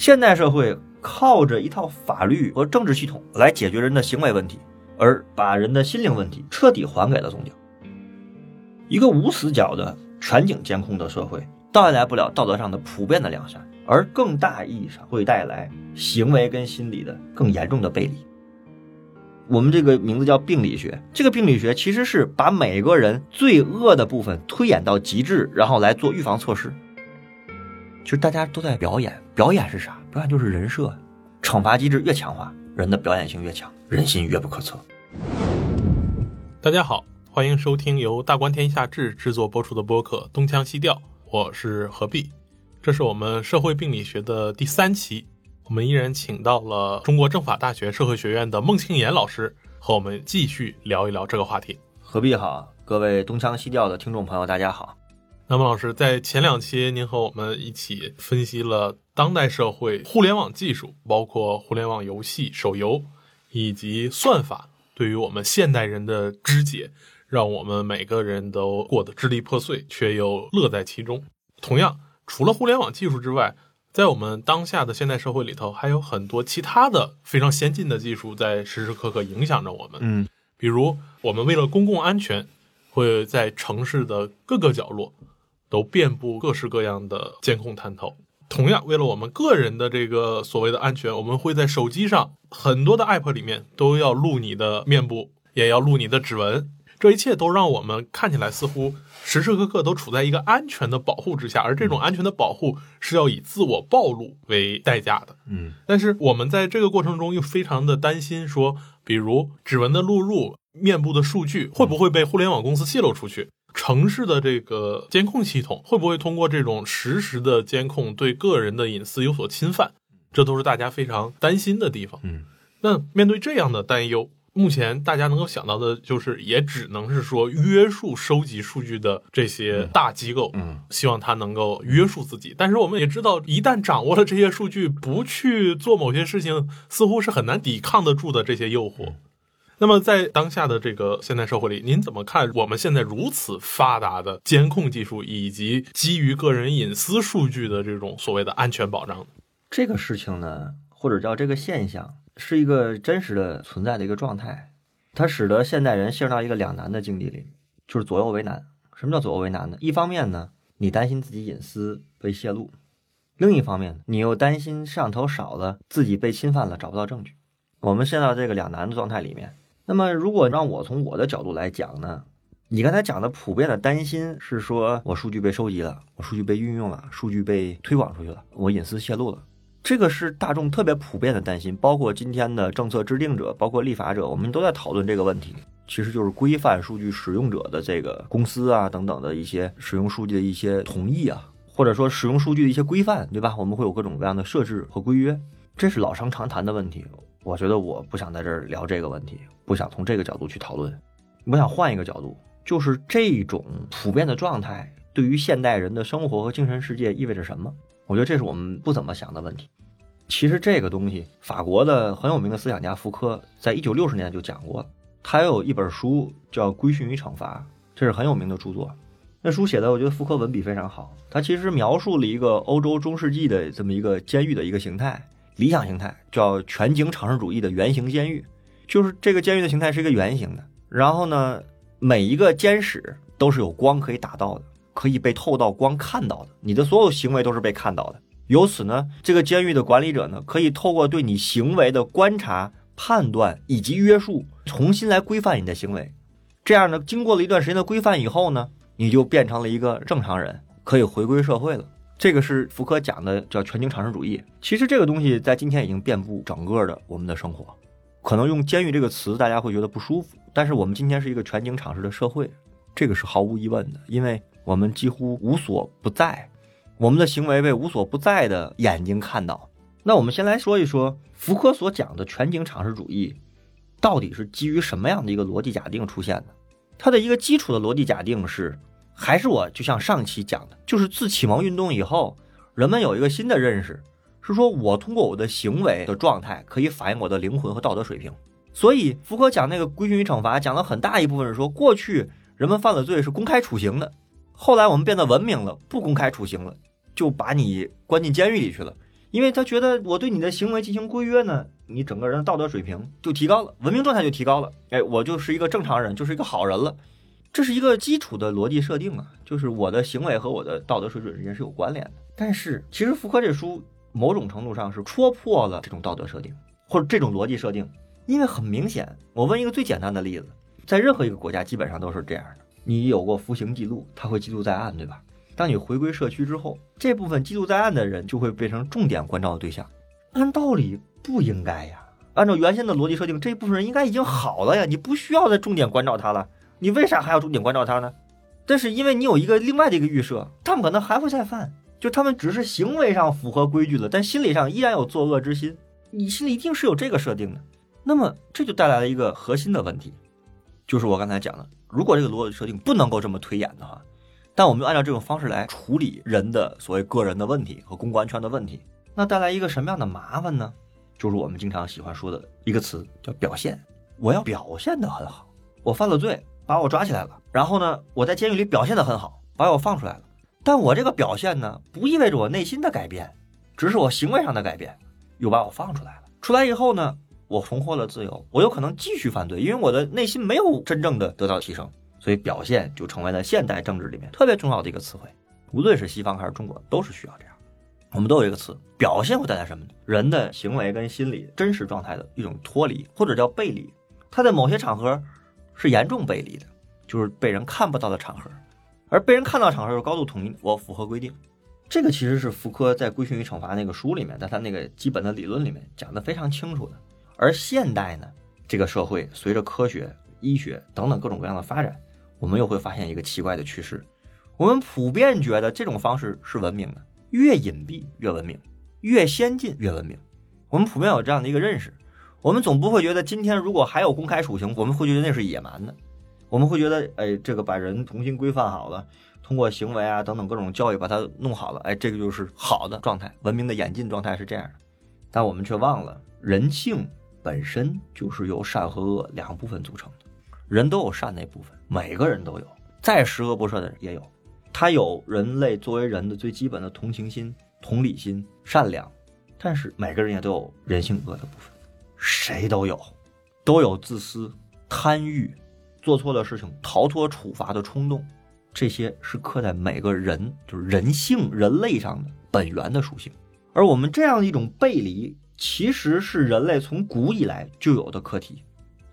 现代社会靠着一套法律和政治系统来解决人的行为问题，而把人的心灵问题彻底还给了宗教。一个无死角的全景监控的社会，带来不了道德上的普遍的良善，而更大意义上会带来行为跟心理的更严重的背离。我们这个名字叫病理学，这个病理学其实是把每个人最恶的部分推演到极致，然后来做预防措施。其实大家都在表演，表演是啥？表演就是人设，惩罚机制越强化，人的表演性越强，人心越不可测。大家好，欢迎收听由大观天下志制作播出的播客《东腔西调》，我是何必。这是我们社会病理学的第三期，我们依然请到了中国政法大学社会学院的孟庆岩老师，和我们继续聊一聊这个话题。何必好，各位东腔西调的听众朋友，大家好。那么，老师在前两期，您和我们一起分析了当代社会互联网技术，包括互联网游戏、手游以及算法，对于我们现代人的肢解，让我们每个人都过得支离破碎，却又乐在其中。同样，除了互联网技术之外，在我们当下的现代社会里头，还有很多其他的非常先进的技术在时时刻刻影响着我们。嗯，比如我们为了公共安全，会在城市的各个角落。都遍布各式各样的监控探头。同样，为了我们个人的这个所谓的安全，我们会在手机上很多的 app 里面都要录你的面部，也要录你的指纹。这一切都让我们看起来似乎时时刻刻都处在一个安全的保护之下，而这种安全的保护是要以自我暴露为代价的。嗯，但是我们在这个过程中又非常的担心，说比如指纹的录入、面部的数据会不会被互联网公司泄露出去？城市的这个监控系统会不会通过这种实时的监控对个人的隐私有所侵犯？这都是大家非常担心的地方。嗯，那面对这样的担忧，目前大家能够想到的就是，也只能是说约束收集数据的这些大机构，嗯，希望它能够约束自己。但是我们也知道，一旦掌握了这些数据，不去做某些事情，似乎是很难抵抗得住的这些诱惑。那么，在当下的这个现代社会里，您怎么看我们现在如此发达的监控技术，以及基于个人隐私数据的这种所谓的安全保障？这个事情呢，或者叫这个现象，是一个真实的存在的一个状态，它使得现代人陷入到一个两难的境地里，就是左右为难。什么叫左右为难呢？一方面呢，你担心自己隐私被泄露；另一方面呢，你又担心摄像头少了，自己被侵犯了，找不到证据。我们陷到这个两难的状态里面。那么，如果让我从我的角度来讲呢？你刚才讲的普遍的担心是说，我数据被收集了，我数据被运用了，数据被推广出去了，我隐私泄露了，这个是大众特别普遍的担心。包括今天的政策制定者，包括立法者，我们都在讨论这个问题。其实就是规范数据使用者的这个公司啊等等的一些使用数据的一些同意啊，或者说使用数据的一些规范，对吧？我们会有各种各样的设置和规约，这是老生常谈的问题。我觉得我不想在这儿聊这个问题，不想从这个角度去讨论。我想换一个角度，就是这种普遍的状态对于现代人的生活和精神世界意味着什么？我觉得这是我们不怎么想的问题。其实这个东西，法国的很有名的思想家福柯在一九六十年就讲过。他有一本书叫《规训与惩罚》，这是很有名的著作。那书写的，我觉得福柯文笔非常好。他其实描述了一个欧洲中世纪的这么一个监狱的一个形态。理想形态叫全景场式主义的圆形监狱，就是这个监狱的形态是一个圆形的。然后呢，每一个监室都是有光可以打到的，可以被透到光看到的。你的所有行为都是被看到的。由此呢，这个监狱的管理者呢，可以透过对你行为的观察、判断以及约束，重新来规范你的行为。这样呢，经过了一段时间的规范以后呢，你就变成了一个正常人，可以回归社会了。这个是福柯讲的，叫全景常识主义。其实这个东西在今天已经遍布整个的我们的生活。可能用“监狱”这个词，大家会觉得不舒服。但是我们今天是一个全景常识的社会，这个是毫无疑问的，因为我们几乎无所不在，我们的行为被无所不在的眼睛看到。那我们先来说一说福柯所讲的全景常识主义，到底是基于什么样的一个逻辑假定出现的？它的一个基础的逻辑假定是。还是我就像上期讲的，就是自启蒙运动以后，人们有一个新的认识，是说我通过我的行为的状态可以反映我的灵魂和道德水平。所以福柯讲那个规训与惩罚，讲了很大一部分是说，过去人们犯了罪是公开处刑的，后来我们变得文明了，不公开处刑了，就把你关进监狱里去了。因为他觉得我对你的行为进行规约呢，你整个人的道德水平就提高了，文明状态就提高了，哎，我就是一个正常人，就是一个好人了。这是一个基础的逻辑设定啊，就是我的行为和我的道德水准之间是有关联的。但是其实福柯这书某种程度上是戳破了这种道德设定或者这种逻辑设定，因为很明显，我问一个最简单的例子，在任何一个国家基本上都是这样的，你有过服刑记录，他会记录在案，对吧？当你回归社区之后，这部分记录在案的人就会变成重点关照的对象。按道理不应该呀，按照原先的逻辑设定，这部分人应该已经好了呀，你不需要再重点关照他了。你为啥还要重点关照他呢？但是因为你有一个另外的一个预设，他们可能还会再犯，就他们只是行为上符合规矩了，但心理上依然有作恶之心。你心里一定是有这个设定的，那么这就带来了一个核心的问题，就是我刚才讲的，如果这个逻辑设定不能够这么推演的话，但我们就按照这种方式来处理人的所谓个人的问题和公共安全的问题，那带来一个什么样的麻烦呢？就是我们经常喜欢说的一个词叫表现，我要表现得很好，我犯了罪。把我抓起来了，然后呢，我在监狱里表现得很好，把我放出来了。但我这个表现呢，不意味着我内心的改变，只是我行为上的改变，又把我放出来了。出来以后呢，我重获了自由，我有可能继续犯罪，因为我的内心没有真正的得到提升，所以表现就成为了现代政治里面特别重要的一个词汇。无论是西方还是中国，都是需要这样。我们都有一个词，表现会带来什么呢？人的行为跟心理真实状态的一种脱离，或者叫背离。他在某些场合。是严重背离的，就是被人看不到的场合，而被人看到场合是高度统一，我符合规定。这个其实是福柯在《规训与惩罚》那个书里面，在他那个基本的理论里面讲的非常清楚的。而现代呢，这个社会随着科学、医学等等各种各样的发展，我们又会发现一个奇怪的趋势：我们普遍觉得这种方式是文明的，越隐蔽越文明，越先进越文明。我们普遍有这样的一个认识。我们总不会觉得今天如果还有公开处刑，我们会觉得那是野蛮的。我们会觉得，哎，这个把人重新规范好了，通过行为啊等等各种教育把它弄好了，哎，这个就是好的状态，文明的演进状态是这样的。但我们却忘了，人性本身就是由善和恶两部分组成的。人都有善那部分，每个人都有，再十恶不赦的人也有。他有人类作为人的最基本的同情心、同理心、善良，但是每个人也都有人性恶的部分。谁都有，都有自私、贪欲、做错的事情逃脱处罚的冲动，这些是刻在每个人就是人性、人类上的本源的属性。而我们这样一种背离，其实是人类从古以来就有的课题。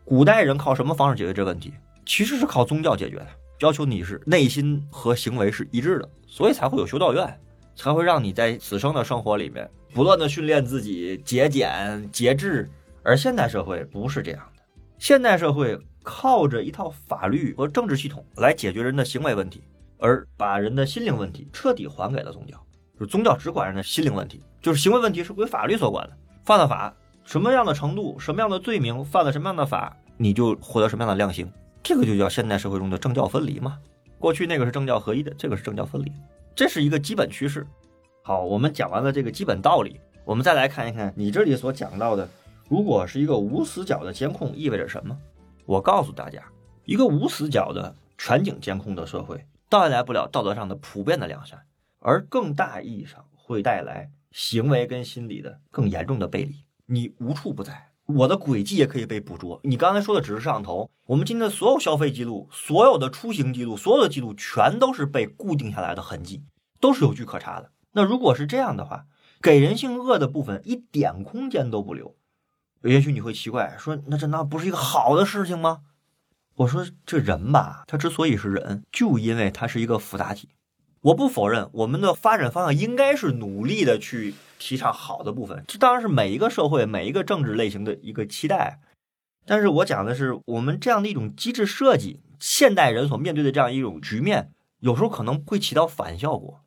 古代人靠什么方式解决这个问题？其实是靠宗教解决的，要求你是内心和行为是一致的，所以才会有修道院，才会让你在此生的生活里面不断的训练自己节俭节制。而现代社会不是这样的，现代社会靠着一套法律和政治系统来解决人的行为问题，而把人的心灵问题彻底还给了宗教。就是宗教只管人的心灵问题，就是行为问题是归法律所管的。犯了法，什么样的程度，什么样的罪名，犯了什么样的法，你就获得什么样的量刑。这个就叫现代社会中的政教分离嘛。过去那个是政教合一的，这个是政教分离，这是一个基本趋势。好，我们讲完了这个基本道理，我们再来看一看你这里所讲到的。如果是一个无死角的监控，意味着什么？我告诉大家，一个无死角的全景监控的社会，带来不了道德上的普遍的良善，而更大意义上会带来行为跟心理的更严重的背离。你无处不在，我的轨迹也可以被捕捉。你刚才说的只是摄像头，我们今天的所有消费记录、所有的出行记录、所有的记录，全都是被固定下来的痕迹，都是有据可查的。那如果是这样的话，给人性恶的部分一点空间都不留。也许你会奇怪，说那这那不是一个好的事情吗？我说这人吧，他之所以是人，就因为他是一个复杂体。我不否认我们的发展方向应该是努力的去提倡好的部分，这当然是每一个社会、每一个政治类型的一个期待。但是我讲的是我们这样的一种机制设计，现代人所面对的这样一种局面，有时候可能会起到反效果。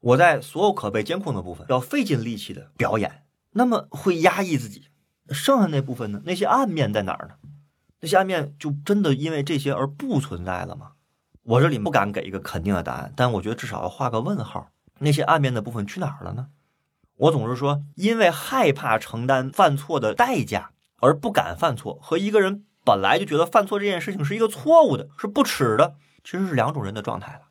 我在所有可被监控的部分要费尽力气的表演，那么会压抑自己。剩下那部分呢？那些暗面在哪儿呢？那些暗面就真的因为这些而不存在了吗？我这里不敢给一个肯定的答案，但我觉得至少要画个问号。那些暗面的部分去哪儿了呢？我总是说，因为害怕承担犯错的代价而不敢犯错，和一个人本来就觉得犯错这件事情是一个错误的、是不耻的，其实是两种人的状态了。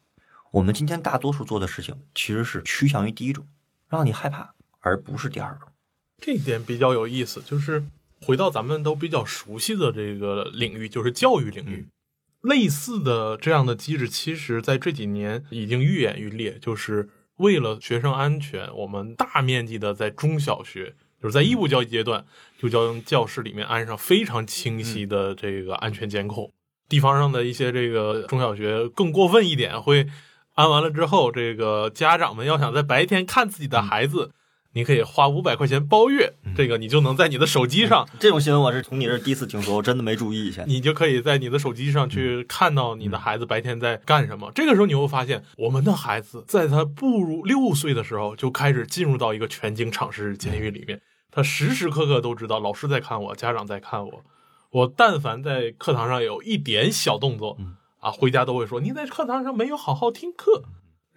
我们今天大多数做的事情，其实是趋向于第一种，让你害怕，而不是第二种。这一点比较有意思，就是回到咱们都比较熟悉的这个领域，就是教育领域。类似的这样的机制，其实在这几年已经愈演愈烈。就是为了学生安全，我们大面积的在中小学，就是在义务教育阶段，就将教室里面安上非常清晰的这个安全监控。地方上的一些这个中小学更过分一点，会安完了之后，这个家长们要想在白天看自己的孩子。你可以花五百块钱包月，这个你就能在你的手机上。这种新闻我是从你这第一次听说，我真的没注意一下。你就可以在你的手机上去看到你的孩子白天在干什么。这个时候你会发现，我们的孩子在他步入六岁的时候就开始进入到一个全景场式监狱里面，他时时刻刻都知道老师在看我，家长在看我。我但凡在课堂上有一点小动作，啊，回家都会说你在课堂上没有好好听课。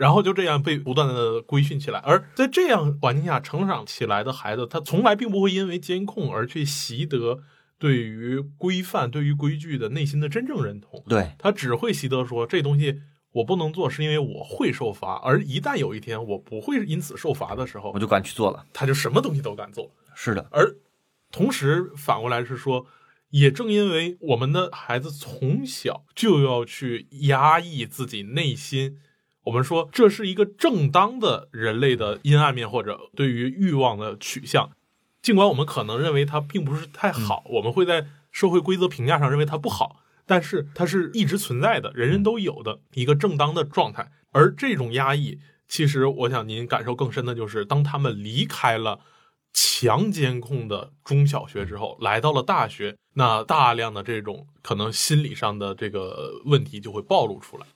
然后就这样被不断的规训起来，而在这样环境下成长起来的孩子，他从来并不会因为监控而去习得对于规范、对于规矩的内心的真正认同。对他只会习得说这东西我不能做，是因为我会受罚。而一旦有一天我不会因此受罚的时候，我就敢去做了。他就什么东西都敢做。是的，而同时反过来是说，也正因为我们的孩子从小就要去压抑自己内心。我们说这是一个正当的人类的阴暗面，或者对于欲望的取向，尽管我们可能认为它并不是太好，我们会在社会规则评价上认为它不好，但是它是一直存在的，人人都有的一个正当的状态。而这种压抑，其实我想您感受更深的就是，当他们离开了强监控的中小学之后，来到了大学，那大量的这种可能心理上的这个问题就会暴露出来。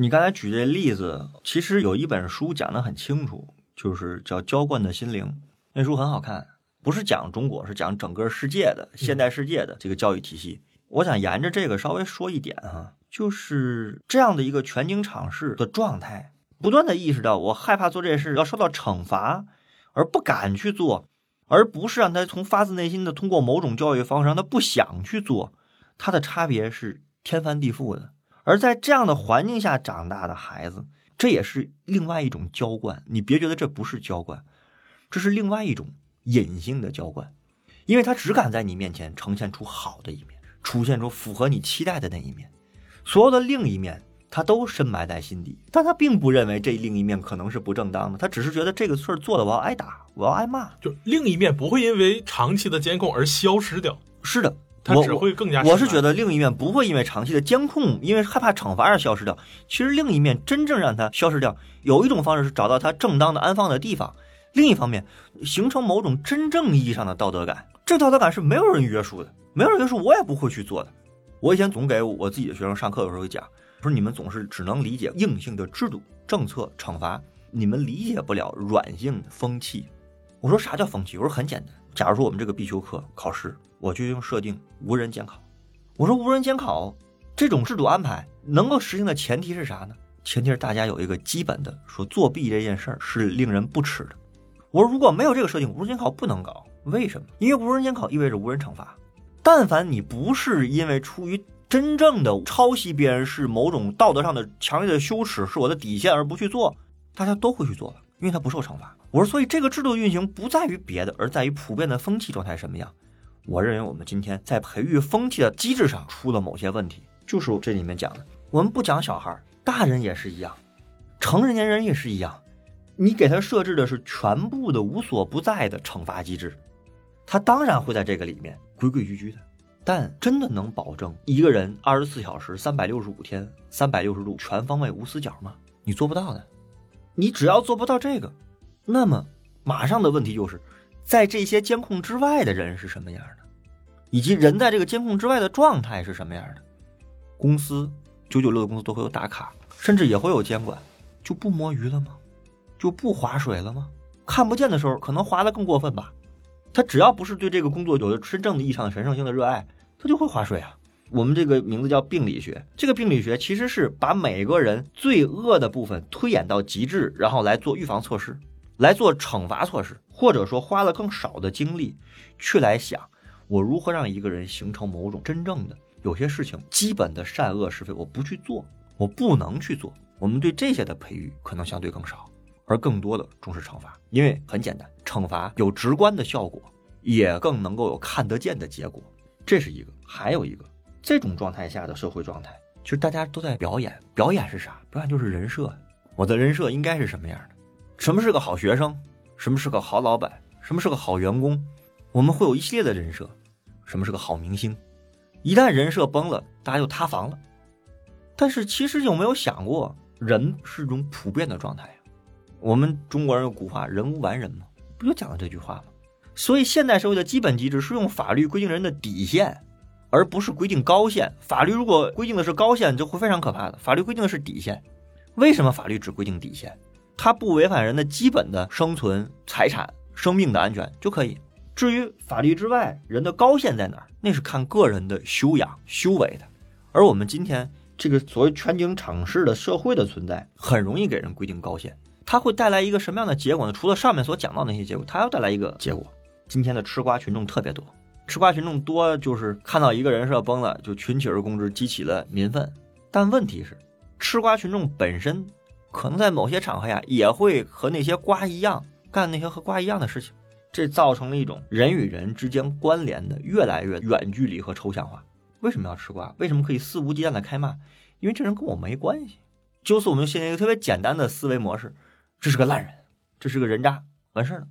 你刚才举这例子，其实有一本书讲的很清楚，就是叫《浇灌的心灵》。那书很好看，不是讲中国，是讲整个世界的现代世界的这个教育体系。我想沿着这个稍微说一点哈，就是这样的一个全景场式的状态，不断的意识到我害怕做这事要受到惩罚，而不敢去做，而不是让他从发自内心的通过某种教育方式让他不想去做，它的差别是天翻地覆的。而在这样的环境下长大的孩子，这也是另外一种浇灌。你别觉得这不是浇灌，这是另外一种隐性的浇灌，因为他只敢在你面前呈现出好的一面，出现出符合你期待的那一面，所有的另一面他都深埋在心底。但他并不认为这另一面可能是不正当的，他只是觉得这个事儿做了我要挨打，我要挨骂。就另一面不会因为长期的监控而消失掉。是的。他只会更加。我是觉得另一面不会因为长期的监控，因为害怕惩罚而消失掉。其实另一面真正让它消失掉，有一种方式是找到它正当的安放的地方。另一方面，形成某种真正意义上的道德感。这道德感是没有人约束的，没有人约束，我也不会去做的。我以前总给我自己的学生上课的时候讲，说你们总是只能理解硬性的制度、政策、惩罚，你们理解不了软性的风气。我说啥叫风气？我说很简单，假如说我们这个必修课考试。我就用设定无人监考。我说无人监考这种制度安排能够实行的前提是啥呢？前提是大家有一个基本的说作弊这件事儿是令人不耻的。我说如果没有这个设定，无人监考不能搞。为什么？因为无人监考意味着无人惩罚。但凡你不是因为出于真正的抄袭别人是某种道德上的强烈的羞耻，是我的底线而不去做，大家都会去做的，因为它不受惩罚。我说，所以这个制度运行不在于别的，而在于普遍的风气状态什么样。我认为我们今天在培育风气的机制上出了某些问题，就是这里面讲的。我们不讲小孩，大人也是一样，成年人也是一样。你给他设置的是全部的无所不在的惩罚机制，他当然会在这个里面规规矩矩的。但真的能保证一个人二十四小时、三百六十五天、三百六十度全方位无死角吗？你做不到的。你只要做不到这个，那么马上的问题就是。在这些监控之外的人是什么样的，以及人在这个监控之外的状态是什么样的？公司九九六的公司都会有打卡，甚至也会有监管，就不摸鱼了吗？就不划水了吗？看不见的时候可能划的更过分吧。他只要不是对这个工作有着真正的意义上的神圣性的热爱，他就会划水啊。我们这个名字叫病理学，这个病理学其实是把每个人最恶的部分推演到极致，然后来做预防措施。来做惩罚措施，或者说花了更少的精力，去来想我如何让一个人形成某种真正的有些事情基本的善恶是非，我不去做，我不能去做。我们对这些的培育可能相对更少，而更多的重视惩罚，因为很简单，惩罚有直观的效果，也更能够有看得见的结果。这是一个，还有一个，这种状态下的社会状态，其实大家都在表演。表演是啥？表演就是人设。我的人设应该是什么样的？什么是个好学生？什么是个好老板？什么是个好员工？我们会有一系列的人设。什么是个好明星？一旦人设崩了，大家就塌房了。但是其实有没有想过，人是一种普遍的状态呀？我们中国人有古话“人无完人”嘛，不就讲了这句话吗？所以现代社会的基本机制是用法律规定人的底线，而不是规定高线。法律如果规定的是高线，就会非常可怕的。法律规定的是底线。为什么法律只规定底线？它不违反人的基本的生存、财产、生命的安全就可以。至于法律之外人的高线在哪儿，那是看个人的修养、修为的。而我们今天这个所谓全景场式的社会的存在，很容易给人规定高线。它会带来一个什么样的结果呢？除了上面所讲到那些结果，它要带来一个结果。今天的吃瓜群众特别多，吃瓜群众多就是看到一个人设崩了，就群起而攻之，激起了民愤。但问题是，吃瓜群众本身可能在某些场合呀，也会和那些瓜一样干那些和瓜一样的事情。这造成了一种人与人之间关联的越来越远距离和抽象化。为什么要吃瓜？为什么可以肆无忌惮的开骂？因为这人跟我没关系。就是我们现在一个特别简单的思维模式：这是个烂人，这是个人渣，完事了。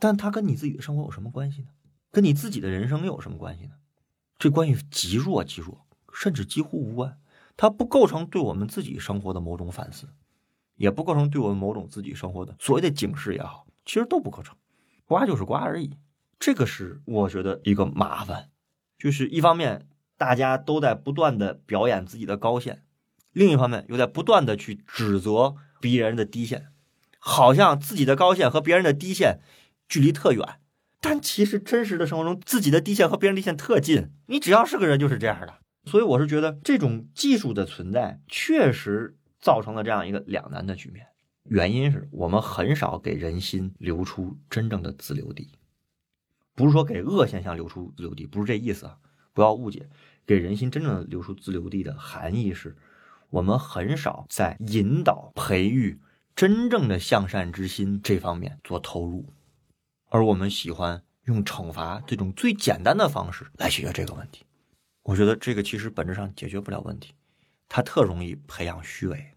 但他跟你自己的生活有什么关系呢？跟你自己的人生又有什么关系呢？这关系极弱极弱，甚至几乎无关。它不构成对我们自己生活的某种反思，也不构成对我们某种自己生活的所谓的警示也好，其实都不构成。瓜就是瓜而已，这个是我觉得一个麻烦，就是一方面大家都在不断的表演自己的高线，另一方面又在不断的去指责别人的低线，好像自己的高线和别人的低线距离特远，但其实真实的生活中自己的低线和别人低线特近，你只要是个人就是这样的，所以我是觉得这种技术的存在确实造成了这样一个两难的局面。原因是我们很少给人心留出真正的自留地，不是说给恶现象留出自留地，不是这意思啊，不要误解。给人心真正的留出自留地的含义是，我们很少在引导、培育真正的向善之心这方面做投入，而我们喜欢用惩罚这种最简单的方式来解决这个问题。我觉得这个其实本质上解决不了问题，它特容易培养虚伪。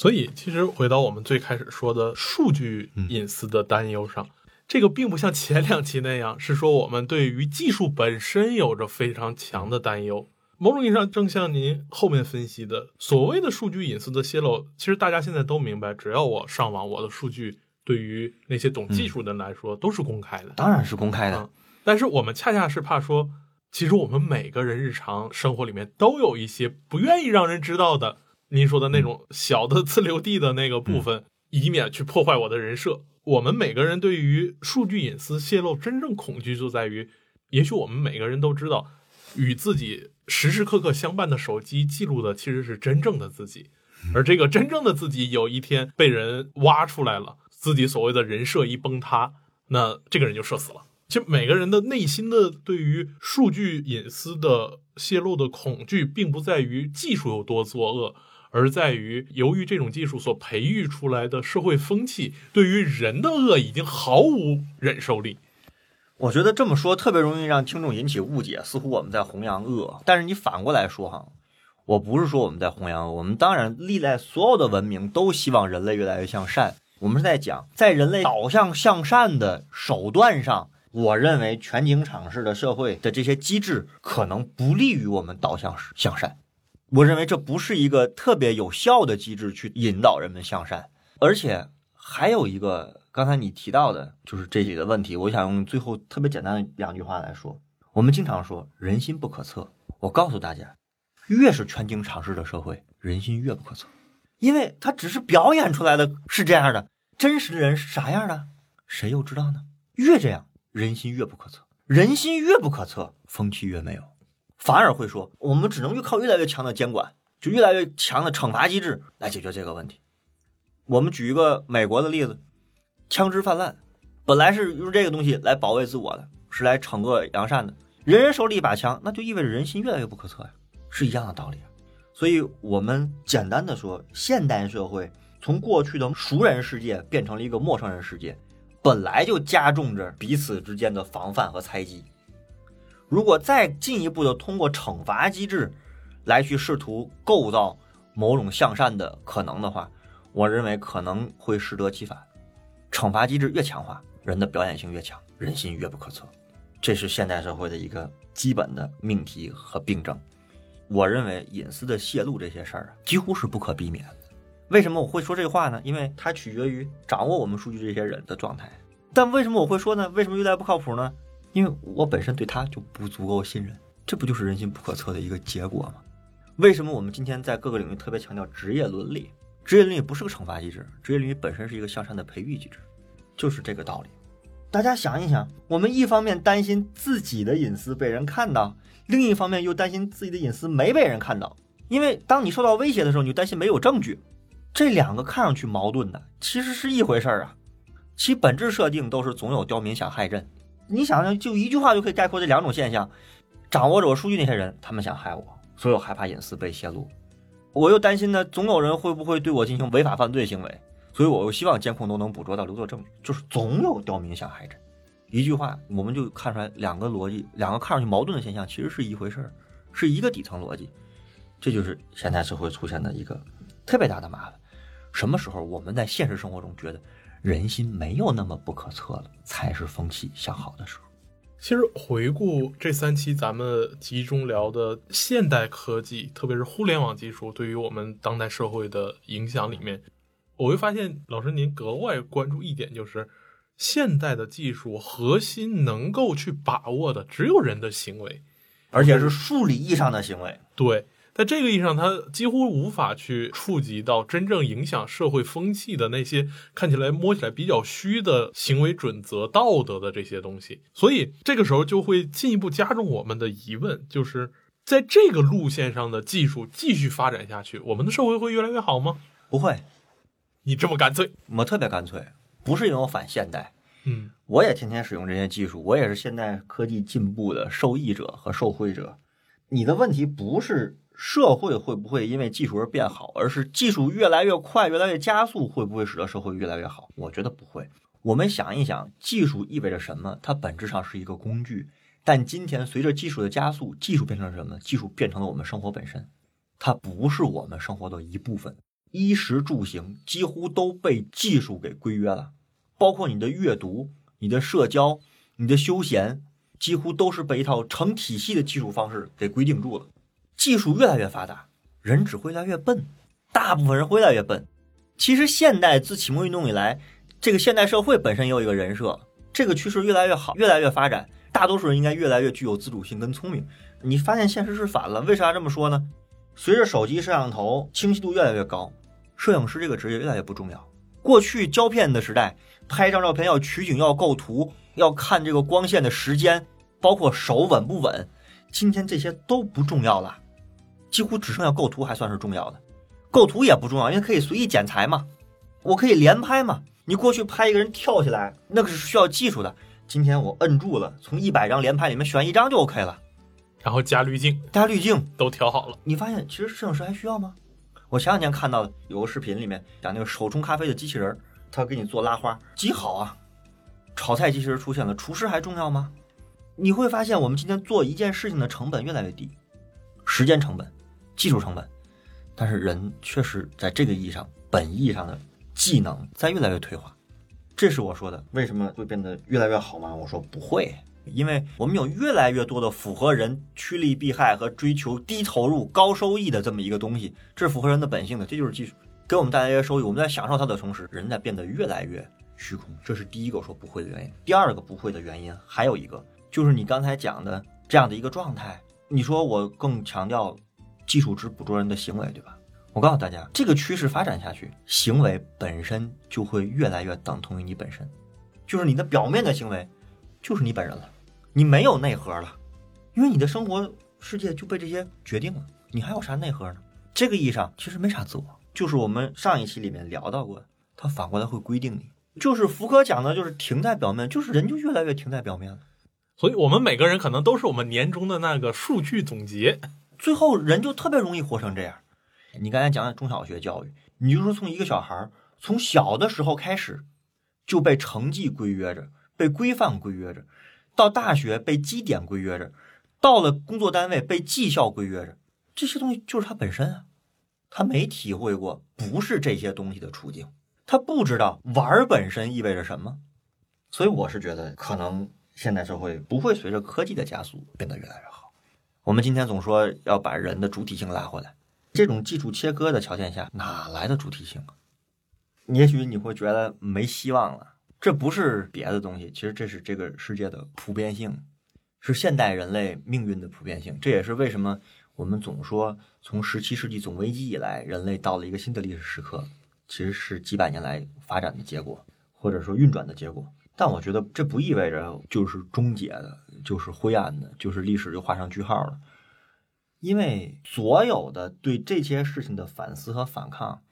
所以，其实回到我们最开始说的数据隐私的担忧上，这个并不像前两期那样，是说我们对于技术本身有着非常强的担忧。某种意义上，正像您后面分析的，所谓的数据隐私的泄露，其实大家现在都明白，只要我上网，我的数据对于那些懂技术的人来说都是公开的，当然是公开的。但是我们恰恰是怕说，其实我们每个人日常生活里面都有一些不愿意让人知道的。您说的那种小的自留地的那个部分，以免去破坏我的人设。我们每个人对于数据隐私泄露真正恐惧就在于，也许我们每个人都知道，与自己时时刻刻相伴的手机记录的其实是真正的自己，而这个真正的自己有一天被人挖出来了，自己所谓的人设一崩塌，那这个人就社死了。其实每个人的内心的对于数据隐私的泄露的恐惧，并不在于技术有多作恶。而在于，由于这种技术所培育出来的社会风气，对于人的恶已经毫无忍受力。我觉得这么说特别容易让听众引起误解，似乎我们在弘扬恶。但是你反过来说哈，我不是说我们在弘扬恶，我们当然历代所有的文明都希望人类越来越向善。我们是在讲，在人类导向向善的手段上，我认为全景场式的社会的这些机制可能不利于我们导向向善。我认为这不是一个特别有效的机制去引导人们向善，而且还有一个刚才你提到的，就是这几个问题。我想用最后特别简单的两句话来说：我们经常说人心不可测，我告诉大家，越是全景尝试的社会，人心越不可测，因为它只是表演出来的是这样的，真实的人是啥样的，谁又知道呢？越这样，人心越不可测，人心越不可测，风气越没有。反而会说，我们只能越靠越来越强的监管，就越来越强的惩罚机制来解决这个问题。我们举一个美国的例子，枪支泛滥，本来是用这个东西来保卫自我的，是来惩恶扬善的。人人手里一把枪，那就意味着人心越来越不可测呀，是一样的道理。所以，我们简单的说，现代社会从过去的熟人世界变成了一个陌生人世界，本来就加重着彼此之间的防范和猜忌。如果再进一步的通过惩罚机制来去试图构造某种向善的可能的话，我认为可能会适得其反。惩罚机制越强化，人的表演性越强，人心越不可测。这是现代社会的一个基本的命题和病症。我认为隐私的泄露这些事儿啊，几乎是不可避免的。为什么我会说这话呢？因为它取决于掌握我们数据这些人的状态。但为什么我会说呢？为什么越来越不靠谱呢？因为我本身对他就不足够信任，这不就是人心不可测的一个结果吗？为什么我们今天在各个领域特别强调职业伦理？职业伦理不是个惩罚机制，职业伦理本身是一个向善的培育机制，就是这个道理。大家想一想，我们一方面担心自己的隐私被人看到，另一方面又担心自己的隐私没被人看到。因为当你受到威胁的时候，你就担心没有证据。这两个看上去矛盾的，其实是一回事儿啊。其本质设定都是总有刁民想害朕。你想想，就一句话就可以概括这两种现象：掌握着我数据那些人，他们想害我，所以我害怕隐私被泄露；我又担心呢，总有人会不会对我进行违法犯罪行为。所以，我又希望监控都能捕捉到留作证据，就是总有刁民想害朕。一句话，我们就看出来两个逻辑，两个看上去矛盾的现象，其实是一回事儿，是一个底层逻辑。这就是现代社会出现的一个特别大的麻烦。什么时候我们在现实生活中觉得人心没有那么不可测了，才是风气向好的时候？其实回顾这三期咱们集中聊的现代科技，特别是互联网技术对于我们当代社会的影响里面。我会发现，老师您格外关注一点，就是现代的技术核心能够去把握的只有人的行为，而且是数理意义上的行为。对，在这个意义上，它几乎无法去触及到真正影响社会风气的那些看起来、摸起来比较虚的行为准则、道德的这些东西。所以，这个时候就会进一步加重我们的疑问：就是在这个路线上的技术继续发展下去，我们的社会会越来越好吗？不会。你这么干脆，我特别干脆，不是因为我反现代，嗯，我也天天使用这些技术，我也是现代科技进步的受益者和受惠者。你的问题不是社会会不会因为技术而变好，而是技术越来越快、越来越加速，会不会使得社会越来越好？我觉得不会。我们想一想，技术意味着什么？它本质上是一个工具，但今天随着技术的加速，技术变成了什么？技术变成了我们生活本身，它不是我们生活的一部分。衣食住行几乎都被技术给规约了，包括你的阅读、你的社交、你的休闲，几乎都是被一套成体系的技术方式给规定住了。技术越来越发达，人只会越来越笨，大部分人会越来越笨。其实现代自启蒙运动以来，这个现代社会本身也有一个人设，这个趋势越来越好，越来越发展，大多数人应该越来越具有自主性跟聪明。你发现现实是反了，为啥这么说呢？随着手机摄像头清晰度越来越高。摄影师这个职业越来越不重要。过去胶片的时代，拍一张照片要取景、要构图、要看这个光线的时间，包括手稳不稳。今天这些都不重要了，几乎只剩下构图还算是重要的。构图也不重要，因为可以随意剪裁嘛，我可以连拍嘛。你过去拍一个人跳起来，那个是需要技术的。今天我摁住了，从一百张连拍里面选一张就 OK 了，然后加滤镜，加滤镜都调好了。你发现其实摄影师还需要吗？我前两天看到有个视频，里面讲那个手冲咖啡的机器人，他给你做拉花，极好啊。炒菜机器人出现了，厨师还重要吗？你会发现，我们今天做一件事情的成本越来越低，时间成本、技术成本，但是人确实在这个意义上，本意义上的技能在越来越退化。这是我说的，为什么会变得越来越好吗？我说不会。因为我们有越来越多的符合人趋利避害和追求低投入高收益的这么一个东西，这是符合人的本性的，这就是技术给我们带来一些收益。我们在享受它的同时，人在变得越来越虚空，这是第一个说不会的原因。第二个不会的原因还有一个，就是你刚才讲的这样的一个状态。你说我更强调技术只捕捉人的行为，对吧？我告诉大家，这个趋势发展下去，行为本身就会越来越等同于你本身，就是你的表面的行为就是你本人了。你没有内核了，因为你的生活世界就被这些决定了，你还有啥内核呢？这个意义上其实没啥自我，就是我们上一期里面聊到过，它反过来会规定你，就是福柯讲的，就是停在表面，就是人就越来越停在表面了。所以，我们每个人可能都是我们年终的那个数据总结，最后人就特别容易活成这样，你刚才讲的中小学教育，你就说从一个小孩儿从小的时候开始就被成绩规约着，被规范规约着，到大学被绩点规约着，到了工作单位被绩效规约着，这些东西就是他本身啊，他没体会过不是这些东西的处境，他不知道玩儿本身意味着什么，所以我是觉得可能现代社会不会随着科技的加速变得越来越好。我们今天总说要把人的主体性拉回来，这种技术切割的条件下，哪来的主体性啊？也许你会觉得没希望了，这不是别的东西，其实这是这个世界的普遍性，是现代人类命运的普遍性。这也是为什么我们总说，从十七世纪总危机以来，人类到了一个新的历史时刻，其实是几百年来发展的结果，或者说运转的结果。但我觉得这不意味着就是终结的，就是灰暗的，就是历史就画上句号了。因为所有的对这些事情的反思和反抗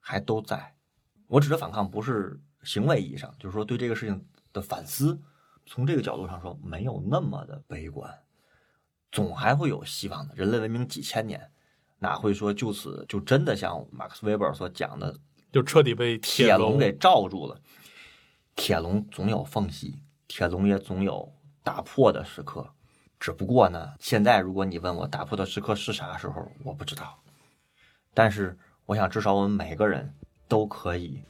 还都在。我指的反抗不是行为意义上，就是说对这个事情的反思，从这个角度上说没有那么的悲观，总还会有希望的。人类文明几千年，哪会说就此就真的像马克思韦伯所讲的就彻底被铁笼给罩住了？铁笼总有缝隙，铁笼也总有打破的时刻。只不过呢，现在如果你问我打破的时刻是啥时候，我不知道。但是我想，至少我们每个人都可以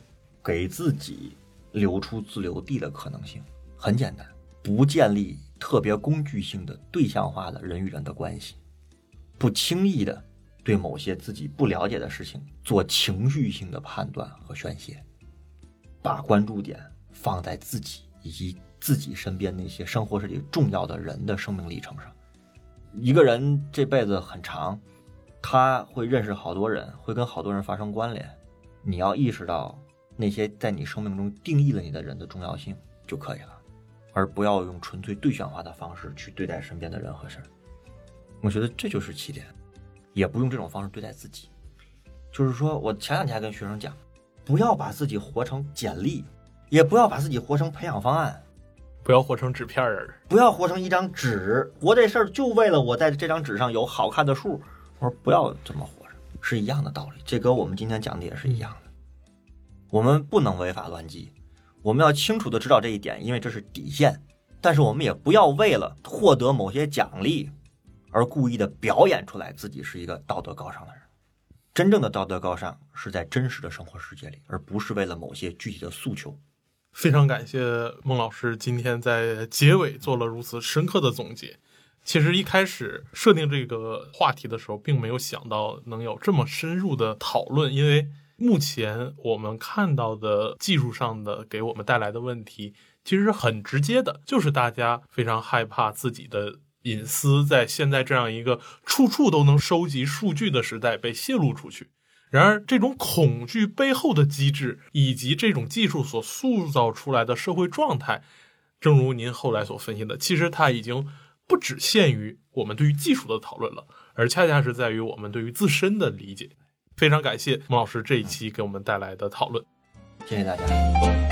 给自己留出自留地的可能性。很简单，不建立特别工具性的对象化的人与人的关系，不轻易的对某些自己不了解的事情做情绪性的判断和宣泄，把关注点放在自己以及自己身边那些生活是里重要的人的生命历程上。一个人这辈子很长，他会认识好多人，会跟好多人发生关联。你要意识到那些在你生命中定义了你的人的重要性就可以了，而不要用纯粹对象化的方式去对待身边的人和事儿。我觉得这就是起点，也不用这种方式对待自己。就是说我前两天还跟学生讲，不要把自己活成简历，也不要把自己活成培养方案。不要活成纸片人，不要活成一张纸。活这事儿就为了我在这张纸上有好看的数。我说不要这么活着，是一样的道理。这跟我们今天讲的也是一样的。我们不能违法乱纪，我们要清楚的知道这一点，因为这是底线。但是我们也不要为了获得某些奖励，而故意的表演出来自己是一个道德高尚的人。真正的道德高尚是在真实的生活世界里，而不是为了某些具体的诉求。非常感谢孟老师今天在结尾做了如此深刻的总结。其实一开始设定这个话题的时候，并没有想到能有这么深入的讨论，因为目前我们看到的技术上的给我们带来的问题，其实很直接的，就是大家非常害怕自己的隐私在现在这样一个处处都能收集数据的时代被泄露出去。然而，这种恐惧背后的机制，以及这种技术所塑造出来的社会状态，正如您后来所分析的，其实它已经不只限于我们对于技术的讨论了，而恰恰是在于我们对于自身的理解。非常感谢孟老师这一期给我们带来的讨论，谢谢大家。